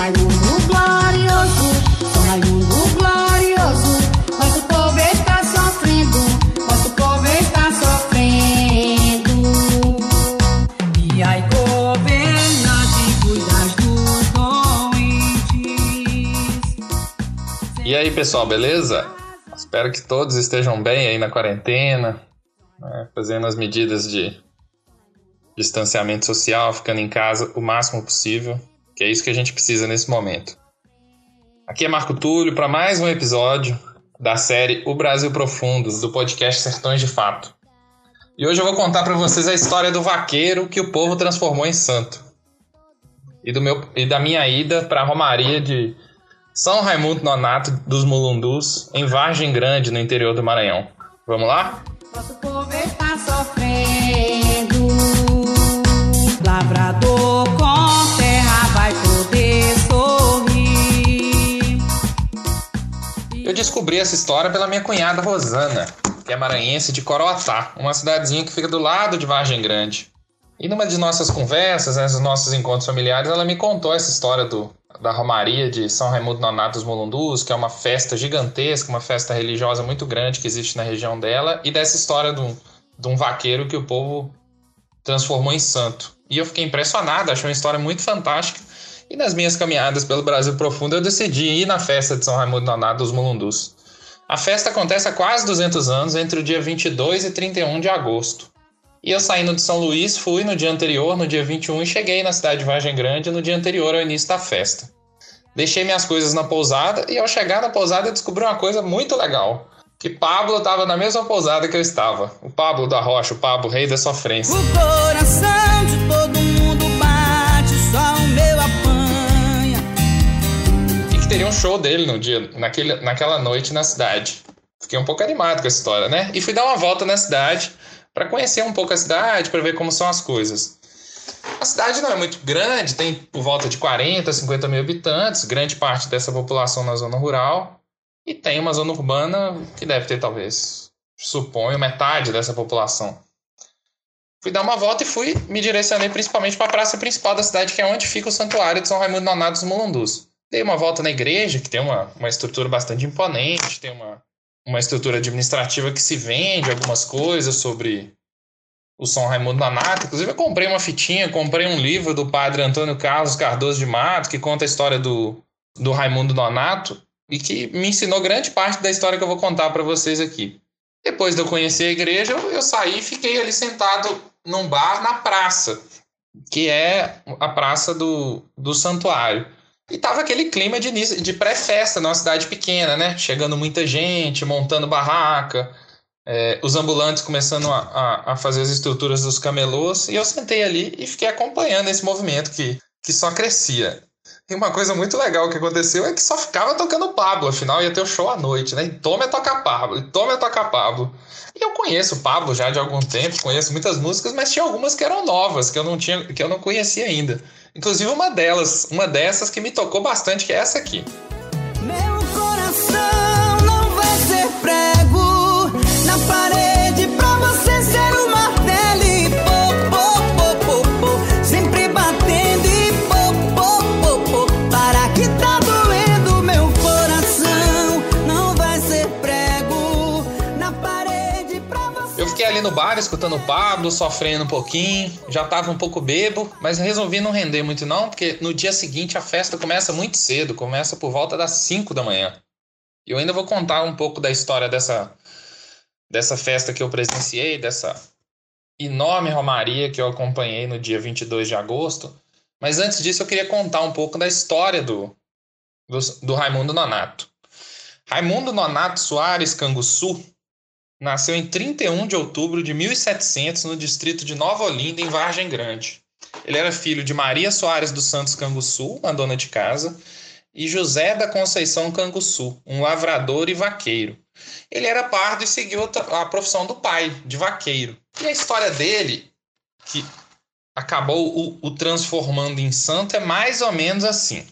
Raimundo glorioso, São Raimundo glorioso. Nosso povo está sofrendo, nosso povo está sofrendo. E aí, governante, cuidas dos doentes. E aí, pessoal, beleza? Espero que todos estejam bem aí na quarentena, né, fazendo as medidas de distanciamento social, ficando em casa o máximo possível, que é isso que a gente precisa nesse momento. Aqui é Marco Túlio para mais um episódio da série O Brasil Profundo, do podcast Sertões de Fato. E hoje eu vou contar para vocês a história do vaqueiro que o povo transformou em santo. E, do meu, e da minha ida para a Romaria de São Raimundo Nonato dos Mulundus, em Vargem Grande, no interior do Maranhão. Vamos lá? Nosso povo está sofrendo. Lavrador com Eu descobri essa história pela minha cunhada Rosana, que é maranhense de Coroatá, uma cidadezinha que fica do lado de Vargem Grande. E numa de nossas conversas, né, nos nossos encontros familiares, ela me contou essa história do, da Romaria de São Raimundo Nonato dos Mulundus, que é uma festa gigantesca, uma festa religiosa muito grande que existe na região dela, e dessa história de um, de um vaqueiro que o povo transformou em santo. E eu fiquei impressionado, achei uma história muito fantástica. E nas minhas caminhadas pelo Brasil profundo, eu decidi ir na festa de São Raimundo Nonato dos Mulundus. A festa acontece há quase 200 anos, entre o dia 22 e 31 de agosto. E eu saindo de São Luís, fui no dia anterior, no dia 21, e cheguei na cidade de Vargem Grande no dia anterior ao início da festa. Deixei minhas coisas na pousada e ao chegar na pousada descobri uma coisa muito legal. Que Pablo estava na mesma pousada que eu estava. O Pablo da Rocha, o Pablo, rei da sofrência. O coração de teria um show dele no dia, naquele, naquela noite na cidade. Fiquei um pouco animado com essa história, né? E fui dar uma volta na cidade para conhecer um pouco a cidade, para ver como são as coisas. A cidade não é muito grande, tem por volta de 40, 50 mil habitantes, grande parte dessa população na zona rural, e tem uma zona urbana que deve ter, talvez, suponho, metade dessa população. Fui dar uma volta e fui me direcionei principalmente para a praça principal da cidade, que é onde fica o santuário de São Raimundo Nonato dos Mulundus. Dei uma volta na igreja, que tem uma, uma estrutura bastante imponente, tem uma, uma estrutura administrativa que se vende algumas coisas sobre o São Raimundo Nonato. Inclusive, eu comprei uma fitinha, comprei um livro do padre Antônio Carlos Cardoso de Mato, que conta a história do, do Raimundo Nonato e que me ensinou grande parte da história que eu vou contar para vocês aqui. Depois de eu conhecer a igreja, eu, eu saí e fiquei ali sentado num bar na praça, que é a praça do, do santuário. E tava aquele clima de, de pré-festa numa cidade pequena, né? Chegando muita gente, montando barraca, é, os ambulantes começando a, a, a fazer as estruturas dos camelôs. E eu sentei ali e fiquei acompanhando esse movimento que, que só crescia. E uma coisa muito legal que aconteceu é que só ficava tocando Pablo, afinal ia ter o show à noite, né? E tome a tocar Pablo, e tome a tocar Pablo. E eu conheço Pablo já de algum tempo, conheço muitas músicas, mas tinha algumas que eram novas, que eu não tinha, que eu não conhecia ainda. Inclusive uma delas, uma dessas que me tocou bastante, que é essa aqui. Meu coração não vai ser prego na parede no bar escutando o Pablo, sofrendo um pouquinho, já tava um pouco bebo, mas resolvi não render muito não, porque no dia seguinte a festa começa muito cedo, começa por volta das 5 da manhã. E eu ainda vou contar um pouco da história dessa, dessa festa que eu presenciei, dessa enorme romaria que eu acompanhei no dia 22 de agosto. Mas antes disso eu queria contar um pouco da história do, do, do Raimundo Nonato. Raimundo Nonato Soares Canguçu nasceu em 31 de outubro de 1700 no distrito de Nova Olinda, em Vargem Grande. Ele era filho de Maria Soares dos Santos Canguçu, uma dona de casa, e José da Conceição Canguçu, um lavrador e vaqueiro. Ele era pardo e seguiu a profissão do pai, de vaqueiro. E a história dele, que acabou o, o transformando em santo, é mais ou menos assim.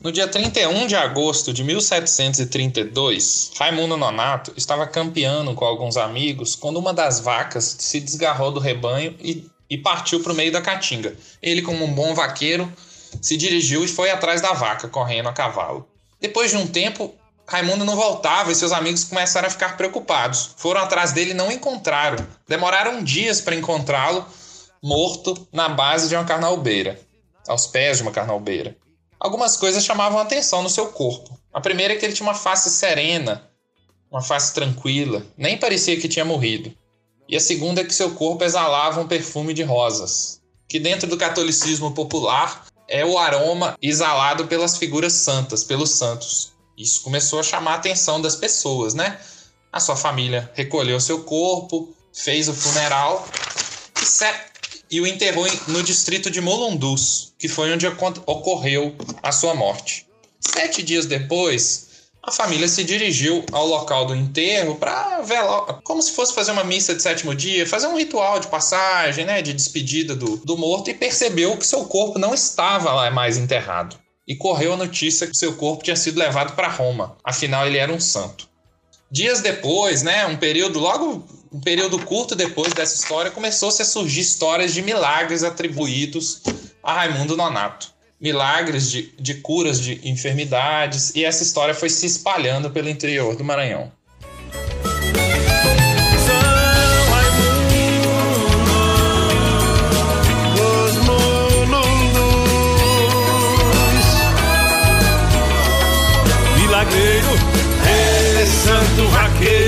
No dia 31 de agosto de 1732, Raimundo Nonato estava campeando com alguns amigos quando uma das vacas se desgarrou do rebanho e, e partiu para o meio da caatinga. Ele, como um bom vaqueiro, se dirigiu e foi atrás da vaca, correndo a cavalo. Depois de um tempo, Raimundo não voltava e seus amigos começaram a ficar preocupados. Foram atrás dele e não encontraram. Demoraram dias para encontrá-lo morto na base de uma carnalbeira, aos pés de uma carnalbeira. Algumas coisas chamavam atenção no seu corpo. A primeira é que ele tinha uma face serena, uma face tranquila, nem parecia que tinha morrido. E a segunda é que seu corpo exalava um perfume de rosas, que dentro do catolicismo popular é o aroma exalado pelas figuras santas, pelos santos. Isso começou a chamar a atenção das pessoas, né? A sua família recolheu seu corpo, fez o funeral e, e o enterrou no distrito de Molundus, que foi onde ocorreu a sua morte. Sete dias depois, a família se dirigiu ao local do enterro para velar, como se fosse fazer uma missa de sétimo dia, fazer um ritual de passagem, né, de despedida do, do morto, e percebeu que seu corpo não estava lá mais enterrado. E correu a notícia que seu corpo tinha sido levado para Roma, afinal ele era um santo. Dias depois, né, um período logo um período curto depois dessa história, começou-se a surgir histórias de milagres atribuídos a Raimundo Nonato milagres de, de curas de enfermidades, e essa história foi se espalhando pelo interior do Maranhão. Milagreiro, é santo vaqueiro.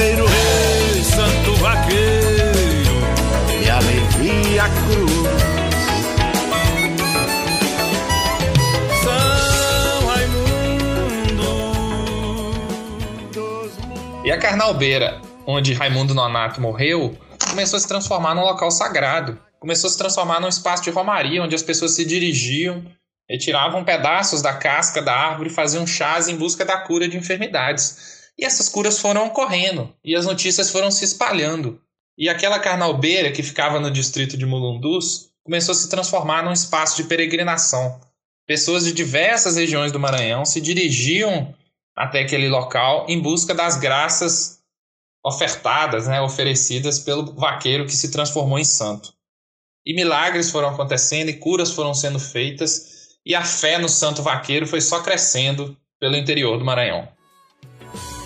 Carnalbeira, onde Raimundo Nonato morreu, começou a se transformar num local sagrado. Começou a se transformar num espaço de romaria, onde as pessoas se dirigiam, retiravam pedaços da casca da árvore e faziam chás em busca da cura de enfermidades. E essas curas foram ocorrendo e as notícias foram se espalhando. E aquela carnalbeira que ficava no distrito de Mulundus começou a se transformar num espaço de peregrinação. Pessoas de diversas regiões do Maranhão se dirigiam até aquele local em busca das graças ofertadas, né, oferecidas pelo vaqueiro que se transformou em santo. E milagres foram acontecendo e curas foram sendo feitas, e a fé no santo vaqueiro foi só crescendo pelo interior do Maranhão.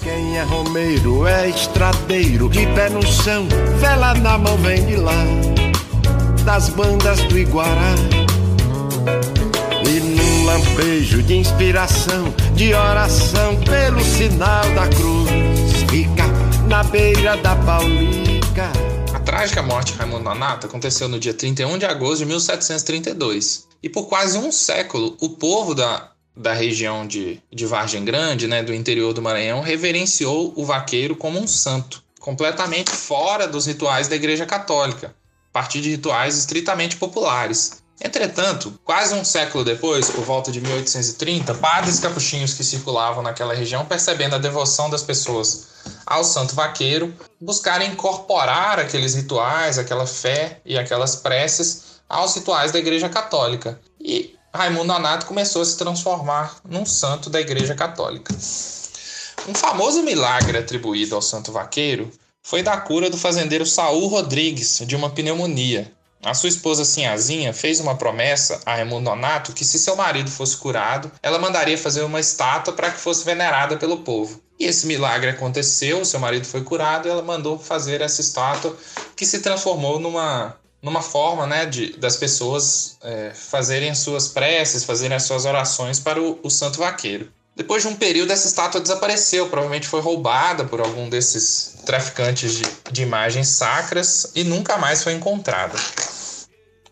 Quem é romeiro é estradeiro, de pé no chão, vela na mão vem de lá, das bandas do Iguará. Lampejo de inspiração, de oração, pelo sinal da cruz, fica na beira da Paulica. A trágica morte de Raimundo Nonato aconteceu no dia 31 de agosto de 1732. E por quase um século, o povo da da região de, de Vargem Grande, né, do interior do Maranhão, reverenciou o vaqueiro como um santo, completamente fora dos rituais da Igreja Católica, a partir de rituais estritamente populares. Entretanto, quase um século depois, por volta de 1830, padres capuchinhos que circulavam naquela região, percebendo a devoção das pessoas ao santo vaqueiro, buscaram incorporar aqueles rituais, aquela fé e aquelas preces aos rituais da Igreja Católica. E Raimundo Nonato começou a se transformar num santo da Igreja Católica. Um famoso milagre atribuído ao santo vaqueiro foi da cura do fazendeiro Saul Rodrigues de uma pneumonia. A sua esposa Sinhazinha fez uma promessa a Raimundo Nonato que se seu marido fosse curado, ela mandaria fazer uma estátua para que fosse venerada pelo povo. E esse milagre aconteceu, seu marido foi curado e ela mandou fazer essa estátua que se transformou numa numa forma né, de, das pessoas é, fazerem as suas preces, fazerem as suas orações para o, o santo vaqueiro. Depois de um período, essa estátua desapareceu, provavelmente foi roubada por algum desses traficantes de, de imagens sacras e nunca mais foi encontrada.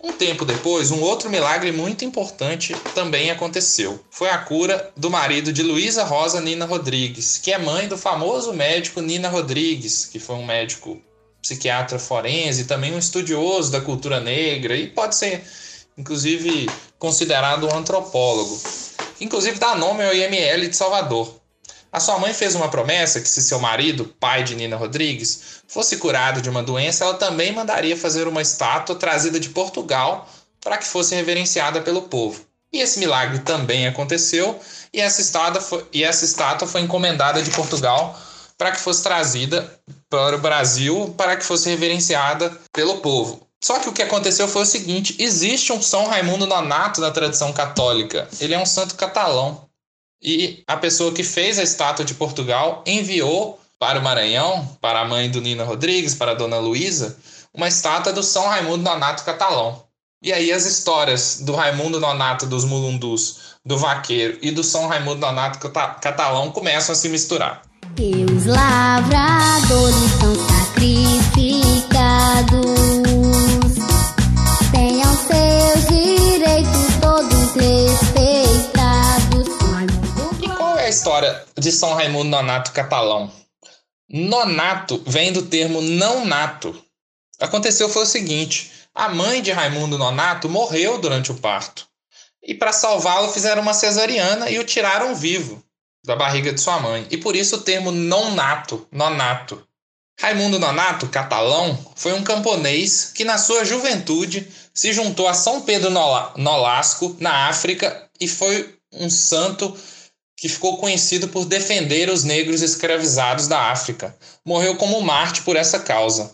Um tempo depois, um outro milagre muito importante também aconteceu. Foi a cura do marido de Luísa Rosa Nina Rodrigues, que é mãe do famoso médico Nina Rodrigues, que foi um médico psiquiatra forense, também um estudioso da cultura negra e pode ser, inclusive, considerado um antropólogo. Inclusive dá nome ao IML de Salvador. A sua mãe fez uma promessa que, se seu marido, pai de Nina Rodrigues, fosse curado de uma doença, ela também mandaria fazer uma estátua trazida de Portugal para que fosse reverenciada pelo povo. E esse milagre também aconteceu, e essa estátua foi, e essa estátua foi encomendada de Portugal para que fosse trazida para o Brasil, para que fosse reverenciada pelo povo. Só que o que aconteceu foi o seguinte: existe um São Raimundo Nonato na tradição católica. Ele é um santo catalão. E a pessoa que fez a estátua de Portugal enviou para o Maranhão, para a mãe do Nina Rodrigues, para a dona Luísa, uma estátua do São Raimundo Nonato catalão. E aí as histórias do Raimundo Nonato dos Mulundus, do Vaqueiro e do São Raimundo Nonato catalão começam a se misturar. E os lavradores são sacrificados. História de São Raimundo Nonato catalão. Nonato vem do termo não nato. Aconteceu foi o seguinte: a mãe de Raimundo Nonato morreu durante o parto. E para salvá-lo fizeram uma cesariana e o tiraram vivo da barriga de sua mãe. E por isso o termo não nato, nonato. Raimundo Nonato, catalão, foi um camponês que na sua juventude se juntou a São Pedro Nolasco na África e foi um santo que ficou conhecido por defender os negros escravizados da África. Morreu como Marte por essa causa.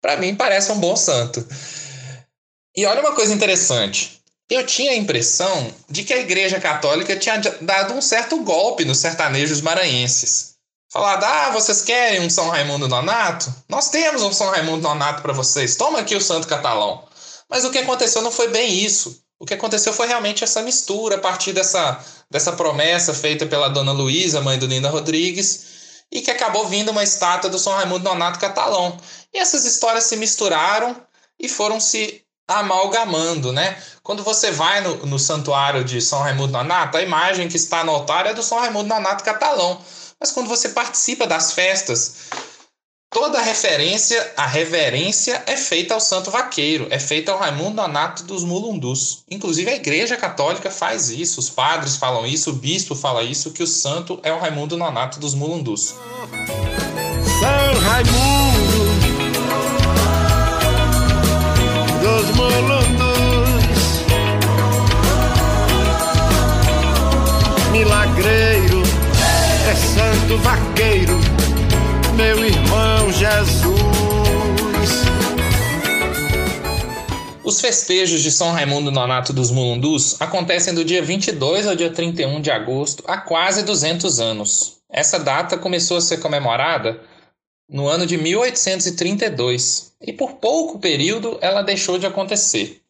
Para mim, parece um bom santo. E olha uma coisa interessante. Eu tinha a impressão de que a Igreja Católica tinha dado um certo golpe nos sertanejos maranhenses. Falado, ah, vocês querem um São Raimundo Nonato? Nós temos um São Raimundo Nonato para vocês. Toma aqui o Santo Catalão. Mas o que aconteceu não foi bem isso. O que aconteceu foi realmente essa mistura a partir dessa, dessa promessa feita pela dona Luísa, mãe do Nina Rodrigues, e que acabou vindo uma estátua do São Raimundo Nonato Catalão. E essas histórias se misturaram e foram se amalgamando, né? Quando você vai no, no santuário de São Raimundo Nonato, a imagem que está no altar é do São Raimundo Nonato Catalão. Mas quando você participa das festas Toda referência, a reverência é feita ao Santo Vaqueiro, é feita ao Raimundo Nonato dos Mulundus. Inclusive a Igreja Católica faz isso, os padres falam isso, o bispo fala isso, que o santo é o Raimundo Nonato dos Mulundus. São Raimundo dos Mulundus, milagreiro, é santo vaqueiro meu irmão Jesus. Os festejos de São Raimundo Nonato dos Mulundus acontecem do dia 22 ao dia 31 de agosto há quase 200 anos. Essa data começou a ser comemorada no ano de 1832 e por pouco período ela deixou de acontecer.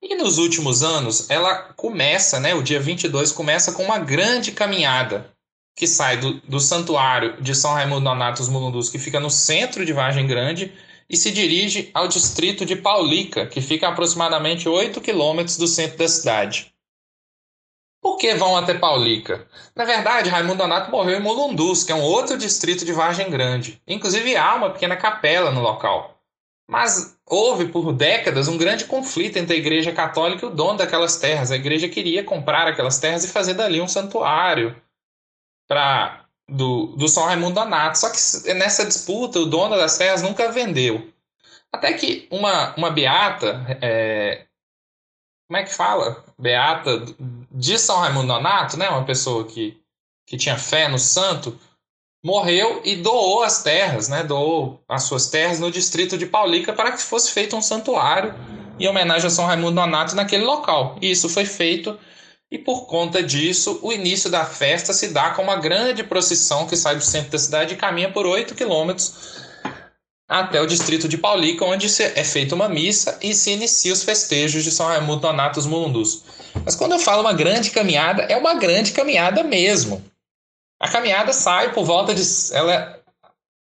E nos últimos anos ela começa, né, o dia 22 começa com uma grande caminhada que sai do, do santuário de São Raimundo Nonatus Mulundus, que fica no centro de Vargem Grande, e se dirige ao distrito de Paulica, que fica a aproximadamente 8 quilômetros do centro da cidade. Por que vão até Paulica? Na verdade, Raimundo Nonato morreu em Mulundus, que é um outro distrito de Vargem Grande. Inclusive há uma pequena capela no local. Mas houve por décadas um grande conflito entre a Igreja Católica e o dono daquelas terras. A igreja queria comprar aquelas terras e fazer dali um santuário, para do, do São Raimundo Donato. Só que nessa disputa, o dono das terras nunca vendeu. Até que uma, uma beata, é, como é que fala? Beata de São Raimundo Donato, né? uma pessoa que, que tinha fé no santo, morreu e doou as terras, né? doou as suas terras no distrito de Paulica para que fosse feito um santuário em homenagem a São Raimundo Donato naquele local. E isso foi feito e por conta disso, o início da festa se dá com uma grande procissão que sai do centro da cidade e caminha por 8 quilômetros até o distrito de Paulica, onde é feita uma missa e se inicia os festejos de São Raimundo Donatus Mulundus. Mas quando eu falo uma grande caminhada, é uma grande caminhada mesmo. A caminhada sai por volta de. Ela,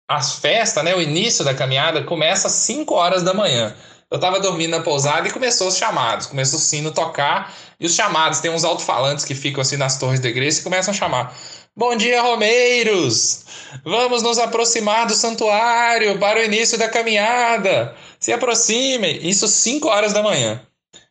as festas, né, o início da caminhada começa às 5 horas da manhã. Eu estava dormindo na pousada e começou os chamados. Começou o sino tocar e os chamados. Tem uns alto-falantes que ficam assim nas torres da igreja e começam a chamar. Bom dia, Romeiros! Vamos nos aproximar do santuário para o início da caminhada. Se aproximem. Isso 5 horas da manhã.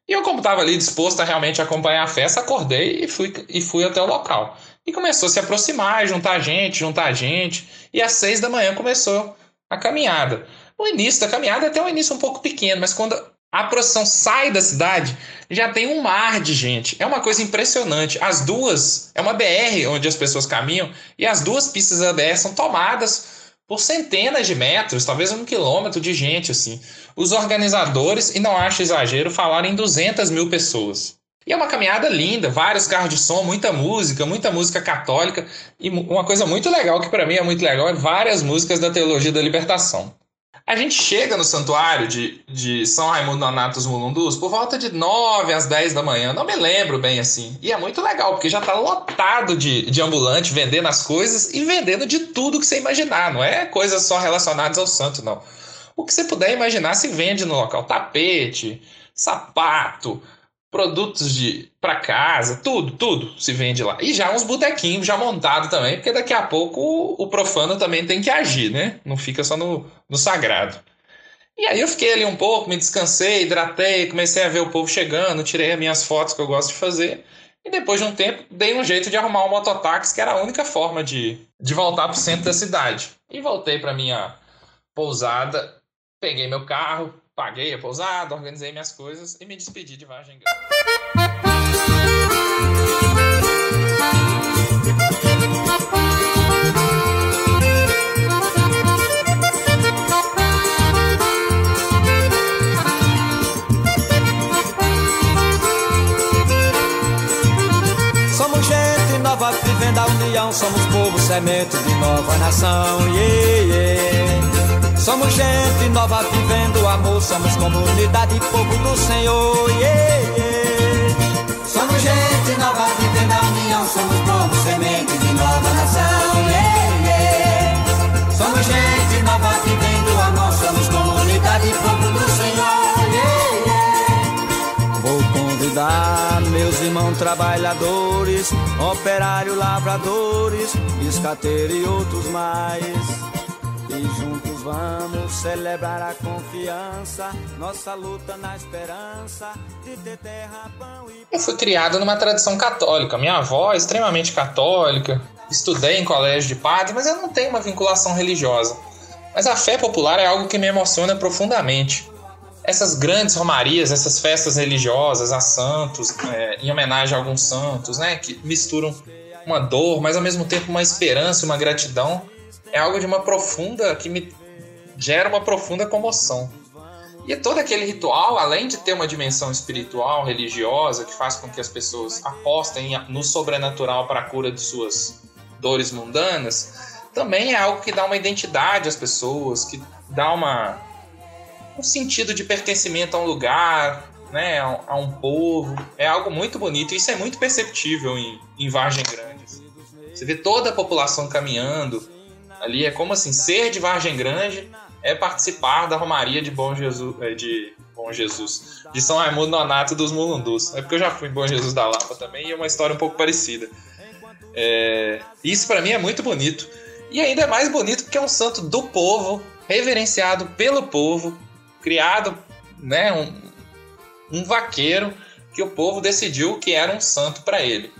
E eu, como estava ali disposto a realmente acompanhar a festa, acordei e fui, e fui até o local. E começou a se aproximar, juntar gente, juntar gente. E às seis da manhã começou a caminhada. O início da caminhada é até um início um pouco pequeno, mas quando a procissão sai da cidade, já tem um mar de gente. É uma coisa impressionante. As duas, é uma BR onde as pessoas caminham, e as duas pistas da BR são tomadas por centenas de metros, talvez um quilômetro de gente, assim. Os organizadores, e não acho exagero, falaram em 200 mil pessoas. E é uma caminhada linda, vários carros de som, muita música, muita música católica. E uma coisa muito legal, que para mim é muito legal, é várias músicas da Teologia da Libertação. A gente chega no santuário de, de São Raimundo Nonatus Mulundus por volta de 9 às 10 da manhã, não me lembro bem assim. E é muito legal, porque já está lotado de, de ambulante vendendo as coisas e vendendo de tudo que você imaginar, não é coisas só relacionadas ao santo, não. O que você puder imaginar se vende no local: tapete, sapato, produtos de para casa, tudo, tudo se vende lá. E já uns botequinhos já montados também, porque daqui a pouco o, o, profano também tem que agir, né? Não fica só no, no sagrado. E aí eu fiquei ali um pouco, me descansei, hidratei, comecei a ver o povo chegando, tirei as minhas fotos que eu gosto de fazer. E depois de um tempo, dei um jeito de arrumar um mototáxi, que era a única forma de, de voltar o centro da cidade. E voltei para minha pousada, peguei meu carro, paguei a pousada, organizei minhas coisas e me despedi de Vargem. Somos gente nova vivendo a união, somos povo semente de nova nação. Yeah, yeah. Somos gente nova vivendo amor, somos comunidade, povo do Senhor. Yeah, yeah. Somos gente nova vivendo a união, somos povo semente de nova nação. Yeah. Somos gente nova vivendo amor, somos comunidade, povo do Senhor. Vou convidar meus irmãos trabalhadores, operários, lavradores, escateiro e outros mais. E juntos vamos celebrar a confiança, nossa luta na esperança de ter terra, pão e. Eu fui criado numa tradição católica. Minha avó é extremamente católica, estudei em colégio de padres, mas eu não tenho uma vinculação religiosa. Mas a fé popular é algo que me emociona profundamente. Essas grandes romarias, essas festas religiosas a santos, é, em homenagem a alguns santos, né, que misturam uma dor, mas ao mesmo tempo uma esperança, uma gratidão é algo de uma profunda que me gera uma profunda comoção. E todo aquele ritual, além de ter uma dimensão espiritual, religiosa, que faz com que as pessoas apostem no sobrenatural para a cura de suas dores mundanas, também é algo que dá uma identidade às pessoas, que dá uma um sentido de pertencimento a um lugar, né, a, um povo. É algo muito bonito e isso é muito perceptível em, em Vargem Grande. Assim. Você vê toda a população caminhando, ali é como assim, ser de Vargem Grande é participar da Romaria de Bom Jesus, é, de Bom Jesus, de São Raimundo Nonato dos Mulundus. É porque eu já fui em Bom Jesus da Lapa também e é uma história um pouco parecida. É, isso para mim é muito bonito. E ainda é mais bonito porque é um santo do povo, reverenciado pelo povo, criado, né, um, um vaqueiro que o povo decidiu que era um santo para ele.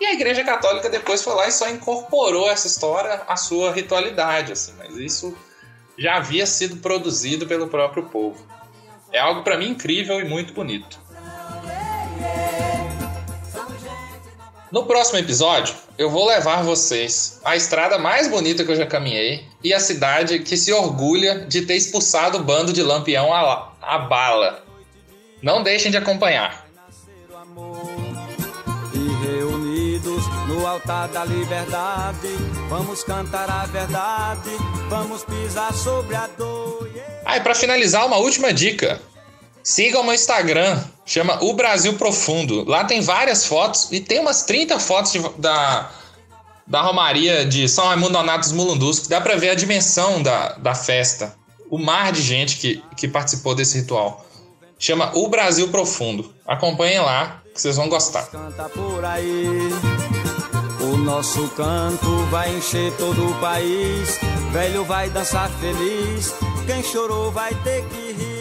E a Igreja Católica depois foi lá e só incorporou essa história à sua ritualidade, assim, mas isso já havia sido produzido pelo próprio povo. É algo para mim incrível e muito bonito. No próximo episódio, eu vou levar vocês à estrada mais bonita que eu já caminhei e a cidade que se orgulha de ter expulsado o bando de lampião à bala. Não deixem de acompanhar. Altar da liberdade. Vamos cantar a verdade, vamos pisar sobre a dor. Ah, e para finalizar, uma última dica. Siga o meu Instagram, chama O Brasil Profundo. Lá tem várias fotos e tem umas 30 fotos de, da, da Romaria de São Raimundo Donatos Mulundus, que dá para ver a dimensão da, da festa, o mar de gente que, que participou desse ritual. Chama O Brasil Profundo. Acompanhem lá, que vocês vão gostar. Canta por aí. Nosso canto vai encher todo o país. Velho vai dançar feliz. Quem chorou vai ter que rir.